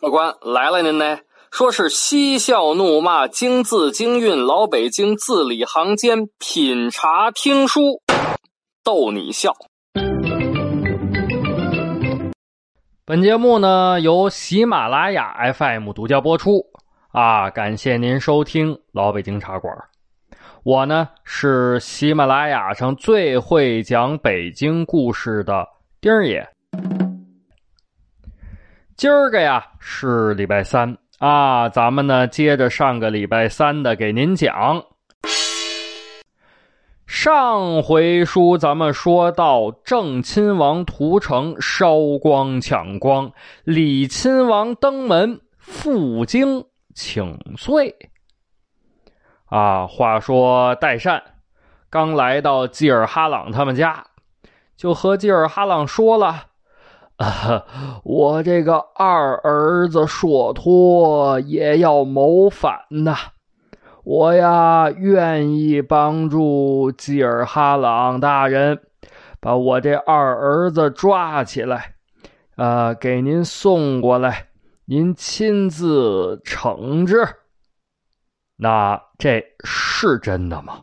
客官来了，您呢？说是嬉笑怒骂，京字京韵，老北京字里行间，品茶听书，逗你笑。本节目呢由喜马拉雅 FM 独家播出啊，感谢您收听老北京茶馆。我呢是喜马拉雅上最会讲北京故事的丁儿爷。今儿个呀是礼拜三。啊，咱们呢接着上个礼拜三的给您讲。上回书咱们说到郑亲王屠城，烧光抢光；李亲王登门，赴京请罪。啊，话说代善刚来到基尔哈朗他们家，就和基尔哈朗说了。啊，我这个二儿子硕托也要谋反呐！我呀，愿意帮助基尔哈朗大人把我这二儿子抓起来，啊，给您送过来，您亲自惩治。那这是真的吗？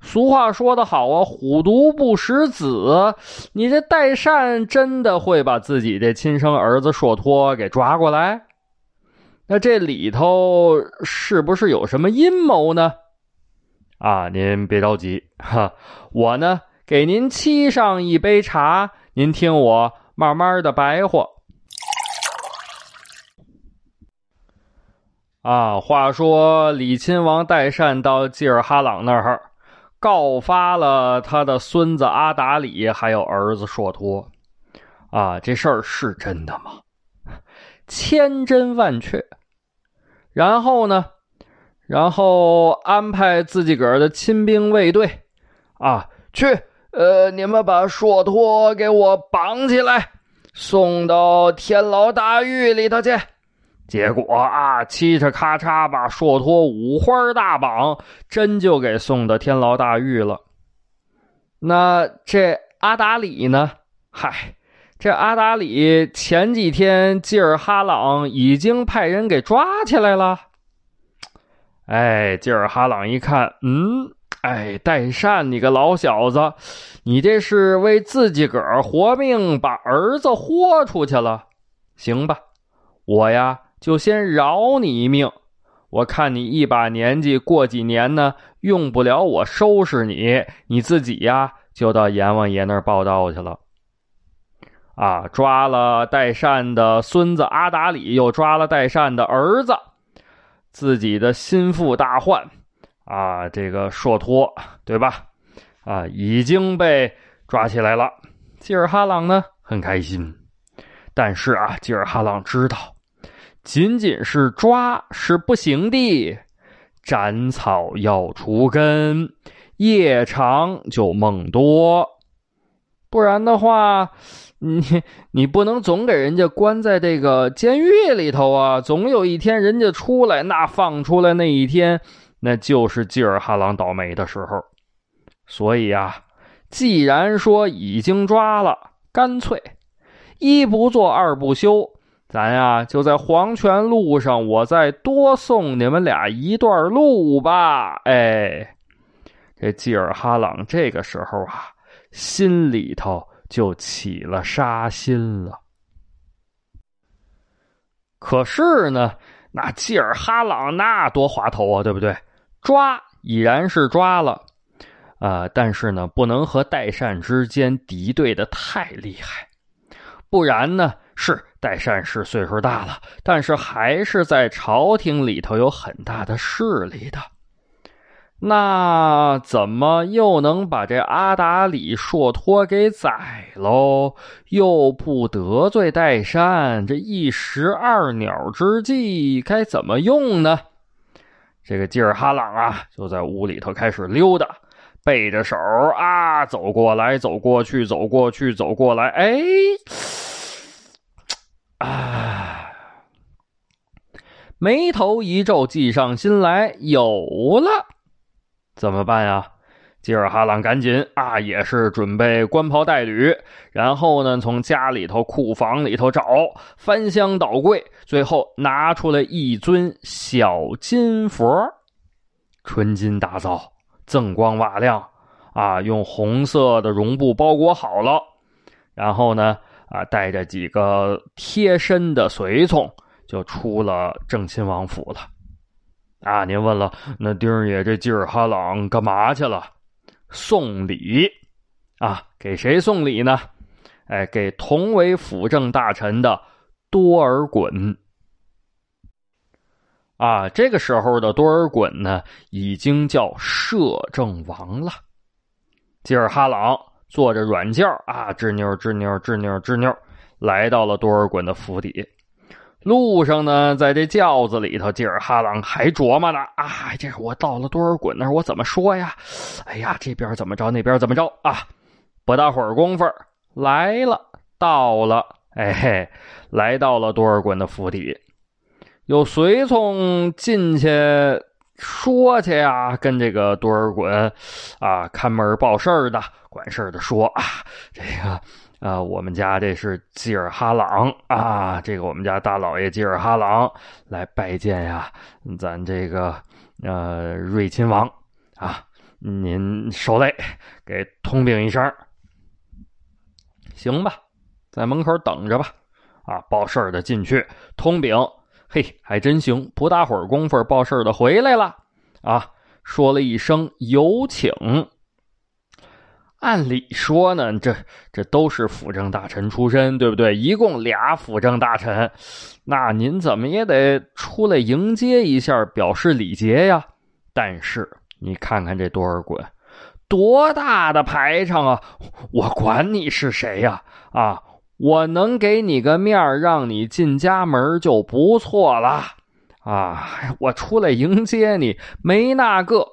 俗话说得好啊，“虎毒不食子”。你这代善真的会把自己的亲生儿子硕托给抓过来？那这里头是不是有什么阴谋呢？啊，您别着急哈，我呢给您沏上一杯茶，您听我慢慢的白话。啊，话说李亲王代善到济尔哈朗那儿。告发了他的孙子阿达里，还有儿子硕托，啊，这事儿是真的吗？千真万确。然后呢，然后安排自己个儿的亲兵卫队，啊，去，呃，你们把硕托给我绑起来，送到天牢大狱里头去。结果啊，嘁哧咔嚓把硕托五花大绑，真就给送到天牢大狱了。那这阿达里呢？嗨，这阿达里前几天吉尔哈朗已经派人给抓起来了。哎，吉尔哈朗一看，嗯，哎，代善，你个老小子，你这是为自己个儿活命，把儿子豁出去了？行吧，我呀。就先饶你一命，我看你一把年纪，过几年呢，用不了我收拾你，你自己呀，就到阎王爷那儿报道去了。啊，抓了代善的孙子阿达里，又抓了代善的儿子，自己的心腹大患，啊，这个硕托，对吧？啊，已经被抓起来了。吉尔哈朗呢，很开心，但是啊，吉尔哈朗知道。仅仅是抓是不行的，斩草要除根，夜长就梦多，不然的话，你你不能总给人家关在这个监狱里头啊！总有一天人家出来，那放出来那一天，那就是吉尔哈朗倒霉的时候。所以啊，既然说已经抓了，干脆一不做二不休。咱呀，就在黄泉路上，我再多送你们俩一段路吧。哎，这吉尔哈朗这个时候啊，心里头就起了杀心了。可是呢，那吉尔哈朗那多滑头啊，对不对？抓已然是抓了，啊，但是呢，不能和代善之间敌对的太厉害，不然呢。是代善是岁数大了，但是还是在朝廷里头有很大的势力的。那怎么又能把这阿达里硕托给宰喽？又不得罪代善，这一石二鸟之计该怎么用呢？这个吉尔哈朗啊，就在屋里头开始溜达，背着手啊，走过来，走过去，走过去，走过来，哎。啊！眉头一皱，计上心来，有了。怎么办呀？吉尔哈朗赶紧啊，也是准备官袍带履，然后呢，从家里头、库房里头找，翻箱倒柜，最后拿出来一尊小金佛，纯金打造，锃光瓦亮啊，用红色的绒布包裹好了，然后呢，啊，带着几个贴身的随从，就出了正亲王府了。啊，您问了，那丁儿爷这吉尔哈朗干嘛去了？送礼，啊，给谁送礼呢？哎，给同为辅政大臣的多尔衮。啊，这个时候的多尔衮呢，已经叫摄政王了。吉尔哈朗坐着软轿啊，吱扭吱扭吱扭吱扭，来到了多尔衮的府邸。路上呢，在这轿子里头，吉尔哈朗还琢磨呢。啊，这是我到了多尔衮那儿，我怎么说呀？哎呀，这边怎么着，那边怎么着啊？不大会儿功夫，来了，到了，哎嘿，来到了多尔衮的府邸，有随从进去说去呀，跟这个多尔衮啊看门报事儿的、管事儿的说啊，这个。啊，我们家这是吉尔哈朗啊，这个我们家大老爷吉尔哈朗来拜见呀，咱这个呃瑞亲王啊，您受累，给通禀一声，行吧，在门口等着吧。啊，报事儿的进去通禀，嘿，还真行，不大会儿功夫，报事的回来了啊，说了一声有请。按理说呢，这这都是辅政大臣出身，对不对？一共俩辅政大臣，那您怎么也得出来迎接一下，表示礼节呀。但是你看看这多尔衮，多大的排场啊！我管你是谁呀？啊，我能给你个面儿让你进家门就不错了啊！我出来迎接你，没那个。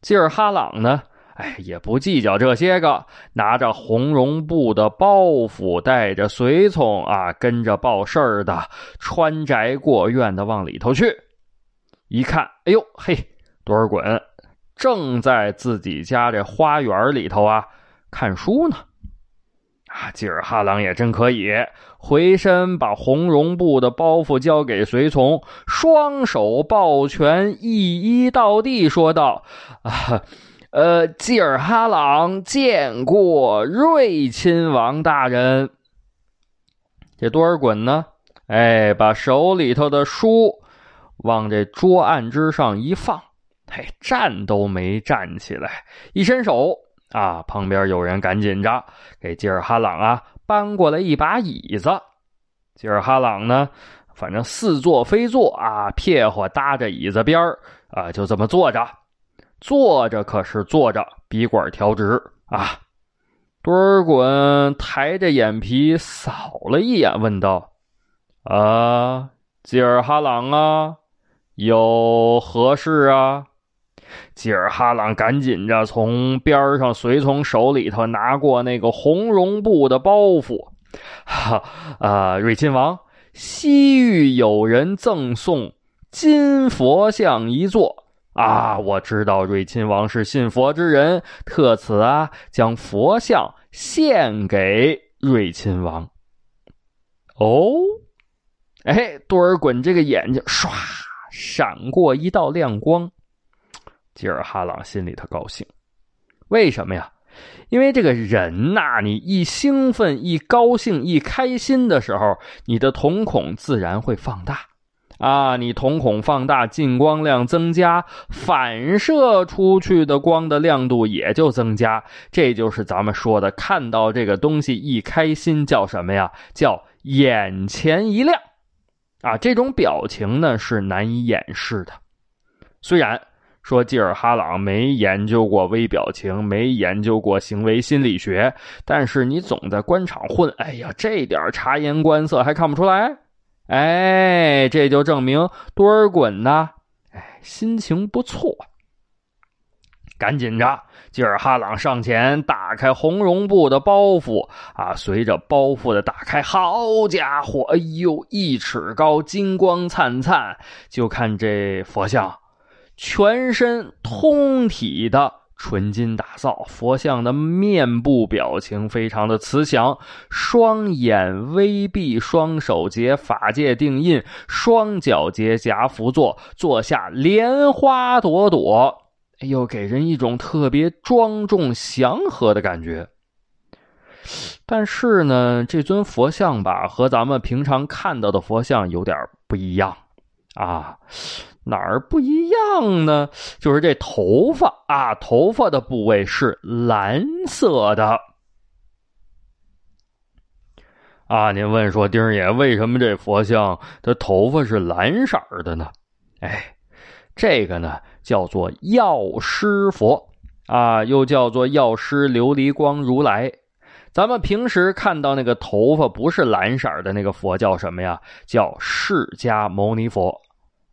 吉尔哈朗呢？哎，也不计较这些个，拿着红绒布的包袱，带着随从啊，跟着报事儿的，穿宅过院的往里头去。一看，哎呦嘿，多尔衮正在自己家这花园里头啊看书呢。啊，吉尔哈朗也真可以，回身把红绒布的包袱交给随从，双手抱拳，一一倒地，说道：“啊。”呃，吉尔哈朗见过瑞亲王大人。这多尔衮呢？哎，把手里头的书往这桌案之上一放，嘿，站都没站起来，一伸手啊，旁边有人赶紧着给吉尔哈朗啊搬过来一把椅子。吉尔哈朗呢，反正似坐非坐啊，撇火搭着椅子边啊，就这么坐着。坐着可是坐着，笔管调直啊！多尔衮抬着眼皮扫了一眼，问道：“啊，吉尔哈朗啊，有何事啊？”吉尔哈朗赶紧着从边上随从手里头拿过那个红绒布的包袱，哈啊！瑞亲王，西域有人赠送金佛像一座。啊，我知道瑞亲王是信佛之人，特此啊，将佛像献给瑞亲王。哦，哎，多尔衮这个眼睛唰闪过一道亮光，吉尔哈朗心里头高兴。为什么呀？因为这个人呐，你一兴奋、一高兴、一开心的时候，你的瞳孔自然会放大。啊，你瞳孔放大，进光量增加，反射出去的光的亮度也就增加。这就是咱们说的，看到这个东西一开心叫什么呀？叫眼前一亮。啊，这种表情呢是难以掩饰的。虽然说吉尔哈朗没研究过微表情，没研究过行为心理学，但是你总在官场混，哎呀，这点察言观色还看不出来？哎，这就证明多尔衮呢，哎，心情不错。赶紧着，吉尔哈朗上前打开红绒布的包袱啊，随着包袱的打开，好家伙，哎呦，一尺高，金光灿灿。就看这佛像，全身通体的纯金打造，佛像的面部表情非常的慈祥，双眼微闭，双手结法界定印，双脚结夹趺坐，坐下莲花朵朵，哎呦，给人一种特别庄重祥和的感觉。但是呢，这尊佛像吧，和咱们平常看到的佛像有点不一样啊。哪儿不一样呢？就是这头发啊，头发的部位是蓝色的啊。您问说，丁爷为什么这佛像的头发是蓝色的呢？哎，这个呢叫做药师佛啊，又叫做药师琉璃光如来。咱们平时看到那个头发不是蓝色的那个佛叫什么呀？叫释迦牟尼佛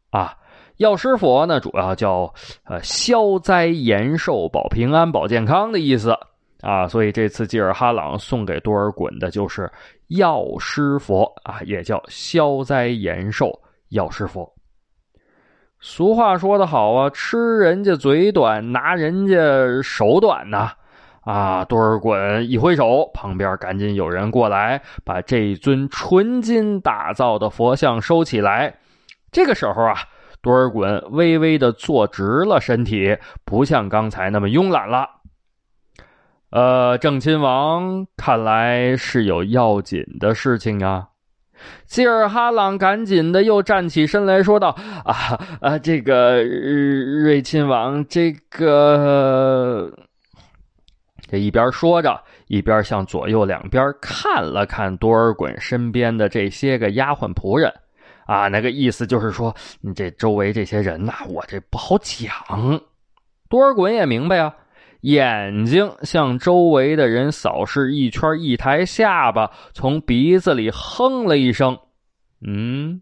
啊。药师佛呢，主要叫呃消灾延寿、保平安、保健康的意思啊，所以这次吉尔哈朗送给多尔衮的就是药师佛啊，也叫消灾延寿药师佛。俗话说得好啊，吃人家嘴短，拿人家手短呐啊！多尔衮一挥手，旁边赶紧有人过来，把这尊纯金打造的佛像收起来。这个时候啊。多尔衮微微的坐直了身体，不像刚才那么慵懒了。呃，正亲王看来是有要紧的事情啊。吉尔哈朗赶紧的又站起身来说道：“啊啊，这个瑞亲王，这个……这一边说着，一边向左右两边看了看多尔衮身边的这些个丫鬟仆人。”啊，那个意思就是说，你这周围这些人呐，我这不好讲。多尔衮也明白啊，眼睛向周围的人扫视一圈，一抬下巴，从鼻子里哼了一声：“嗯。”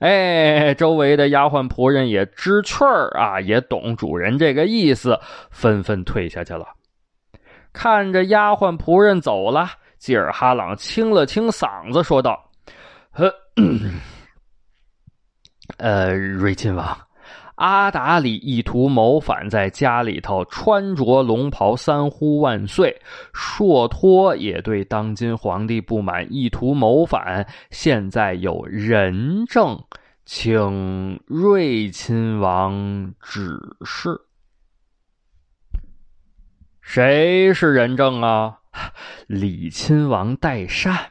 哎，周围的丫鬟仆人也知趣儿啊，也懂主人这个意思，纷纷退下去了。看着丫鬟仆人走了，吉尔哈朗清了清嗓子，说道：“呵。” 呃，瑞亲王，阿达里意图谋反，在家里头穿着龙袍，三呼万岁。硕托也对当今皇帝不满，意图谋反。现在有人证，请瑞亲王指示。谁是人证啊？李亲王代善。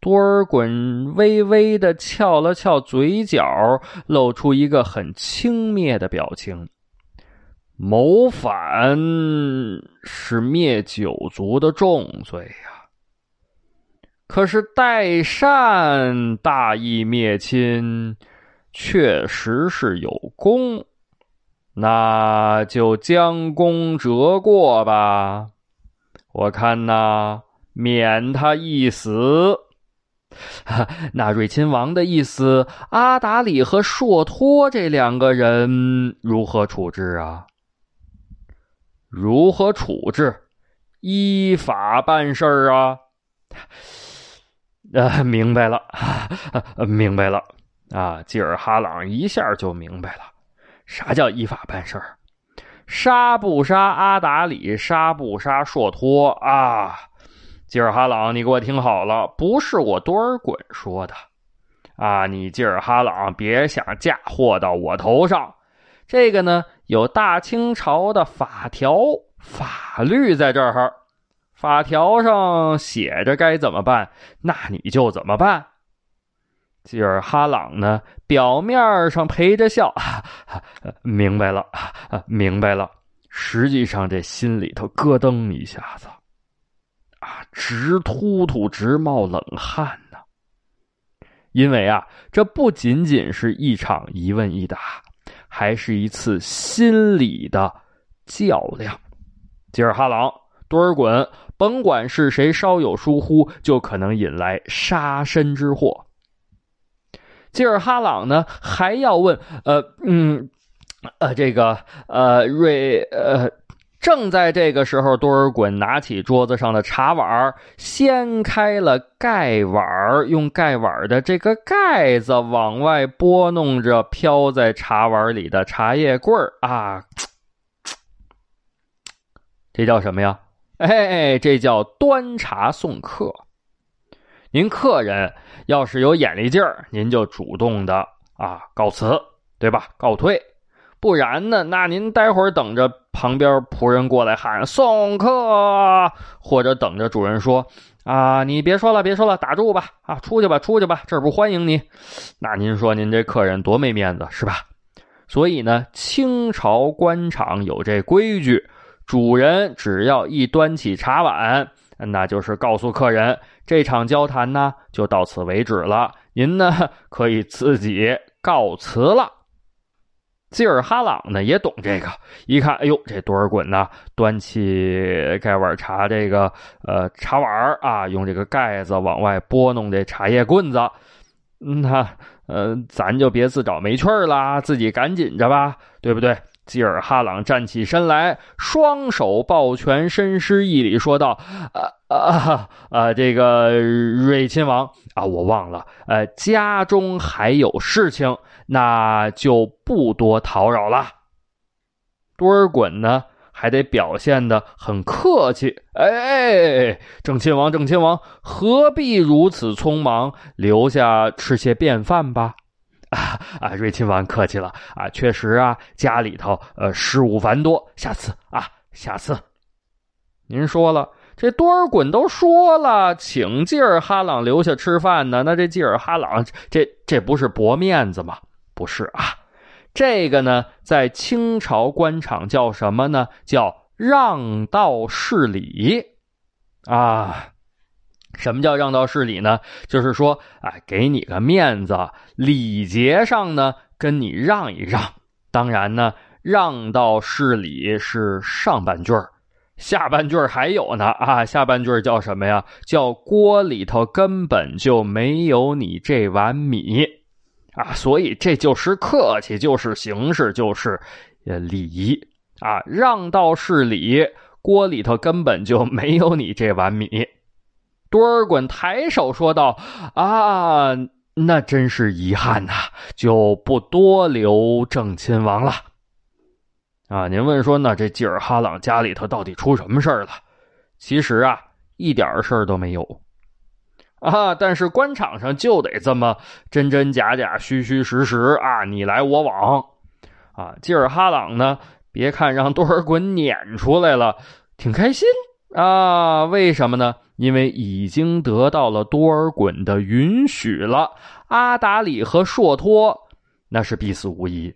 多尔衮微微的翘了翘嘴角，露出一个很轻蔑的表情。谋反是灭九族的重罪呀，可是代善大义灭亲，确实是有功，那就将功折过吧。我看呐，免他一死。那瑞亲王的意思，阿达里和硕托这两个人如何处置啊？如何处置？依法办事儿啊？呃，明白了，明白了啊！吉尔哈朗一下就明白了，啥叫依法办事儿？杀不杀阿达里？杀不杀硕托啊？吉尔哈朗，你给我听好了，不是我多尔衮说的，啊，你吉尔哈朗别想嫁祸到我头上。这个呢，有大清朝的法条法律在这儿，法条上写着该怎么办，那你就怎么办。吉尔哈朗呢，表面上陪着笑，明白了，明白了，实际上这心里头咯噔一下子。啊，直突突，直冒冷汗呢。因为啊，这不仅仅是一场一问一答，还是一次心理的较量。吉尔哈朗、多尔衮，甭管是谁，稍有疏忽，就可能引来杀身之祸。吉尔哈朗呢，还要问，呃，嗯，呃，这个，呃，瑞，呃。正在这个时候，多尔衮拿起桌子上的茶碗，掀开了盖碗，用盖碗的这个盖子往外拨弄着飘在茶碗里的茶叶棍儿啊！这叫什么呀？哎，这叫端茶送客。您客人要是有眼力劲儿，您就主动的啊告辞，对吧？告退。不然呢？那您待会儿等着旁边仆人过来喊送客，或者等着主人说啊，你别说了，别说了，打住吧，啊，出去吧，出去吧，这儿不欢迎你。那您说您这客人多没面子是吧？所以呢，清朝官场有这规矩，主人只要一端起茶碗，那就是告诉客人这场交谈呢就到此为止了，您呢可以自己告辞了。吉尔哈朗呢也懂这个，一看，哎呦，这多尔衮呢，端起盖碗茶，这个呃茶碗啊，用这个盖子往外拨弄这茶叶棍子，那呃，咱就别自找没趣儿啦，自己赶紧着吧，对不对？吉尔哈朗站起身来，双手抱拳，深施一礼，说道：“啊啊啊，这个瑞亲王啊，我忘了，呃，家中还有事情。”那就不多叨扰了。多尔衮呢，还得表现的很客气。哎，正亲王，正亲王，何必如此匆忙？留下吃些便饭吧。啊啊，瑞亲王客气了啊，确实啊，家里头呃事务繁多，下次啊，下次。您说了，这多尔衮都说了，请吉尔哈朗留下吃饭呢。那这吉尔哈朗，这这不是驳面子吗？不是啊，这个呢，在清朝官场叫什么呢？叫让道事礼啊。什么叫让道事礼呢？就是说，啊，给你个面子，礼节上呢，跟你让一让。当然呢，让道事礼是上半句下半句还有呢啊。下半句叫什么呀？叫锅里头根本就没有你这碗米。啊，所以这就是客气，就是形式，就是呃礼仪啊，让道是礼。锅里头根本就没有你这碗米。多尔衮抬手说道：“啊，那真是遗憾呐，就不多留正亲王了。”啊，您问说，那这吉尔哈朗家里头到底出什么事儿了？其实啊，一点事儿都没有。啊！但是官场上就得这么真真假假、虚虚实实啊，你来我往啊。吉尔哈朗呢，别看让多尔衮撵出来了，挺开心啊。为什么呢？因为已经得到了多尔衮的允许了。阿达里和硕托那是必死无疑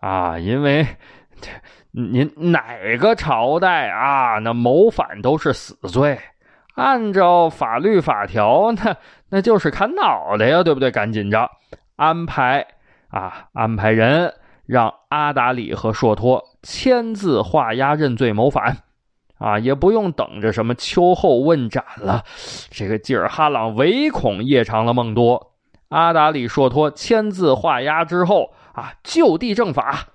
啊，因为您哪个朝代啊，那谋反都是死罪。按照法律法条，那那就是砍脑袋呀，对不对？赶紧着安排啊，安排人让阿达里和硕托签字画押认罪谋反，啊，也不用等着什么秋后问斩了。这个吉尔哈朗唯恐夜长了梦多，阿达里、硕托签字画押之后啊，就地正法，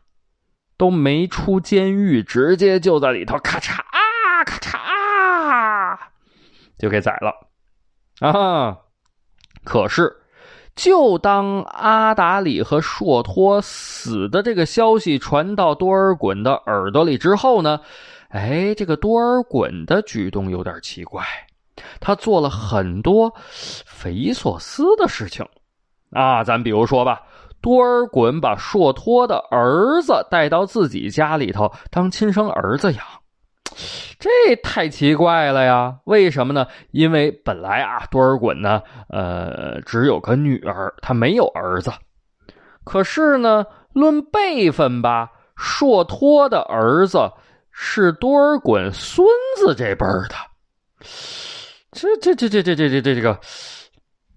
都没出监狱，直接就在里头咔嚓啊，咔嚓啊。就给宰了，啊！可是，就当阿达里和硕托死的这个消息传到多尔衮的耳朵里之后呢，哎，这个多尔衮的举动有点奇怪，他做了很多匪夷所思的事情啊！咱比如说吧，多尔衮把硕托的儿子带到自己家里头当亲生儿子养。这太奇怪了呀！为什么呢？因为本来啊，多尔衮呢，呃，只有个女儿，他没有儿子。可是呢，论辈分吧，硕托的儿子是多尔衮孙子这辈儿的。这这这这这这这这这个，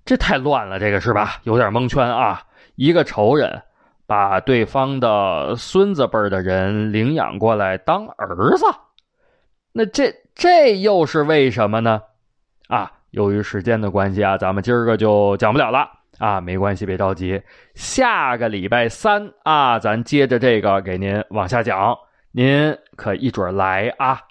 这太乱了，这个是吧？有点蒙圈啊！一个仇人把对方的孙子辈的人领养过来当儿子。那这这又是为什么呢？啊，由于时间的关系啊，咱们今儿个就讲不了了啊。没关系，别着急，下个礼拜三啊，咱接着这个给您往下讲。您可一准儿来啊。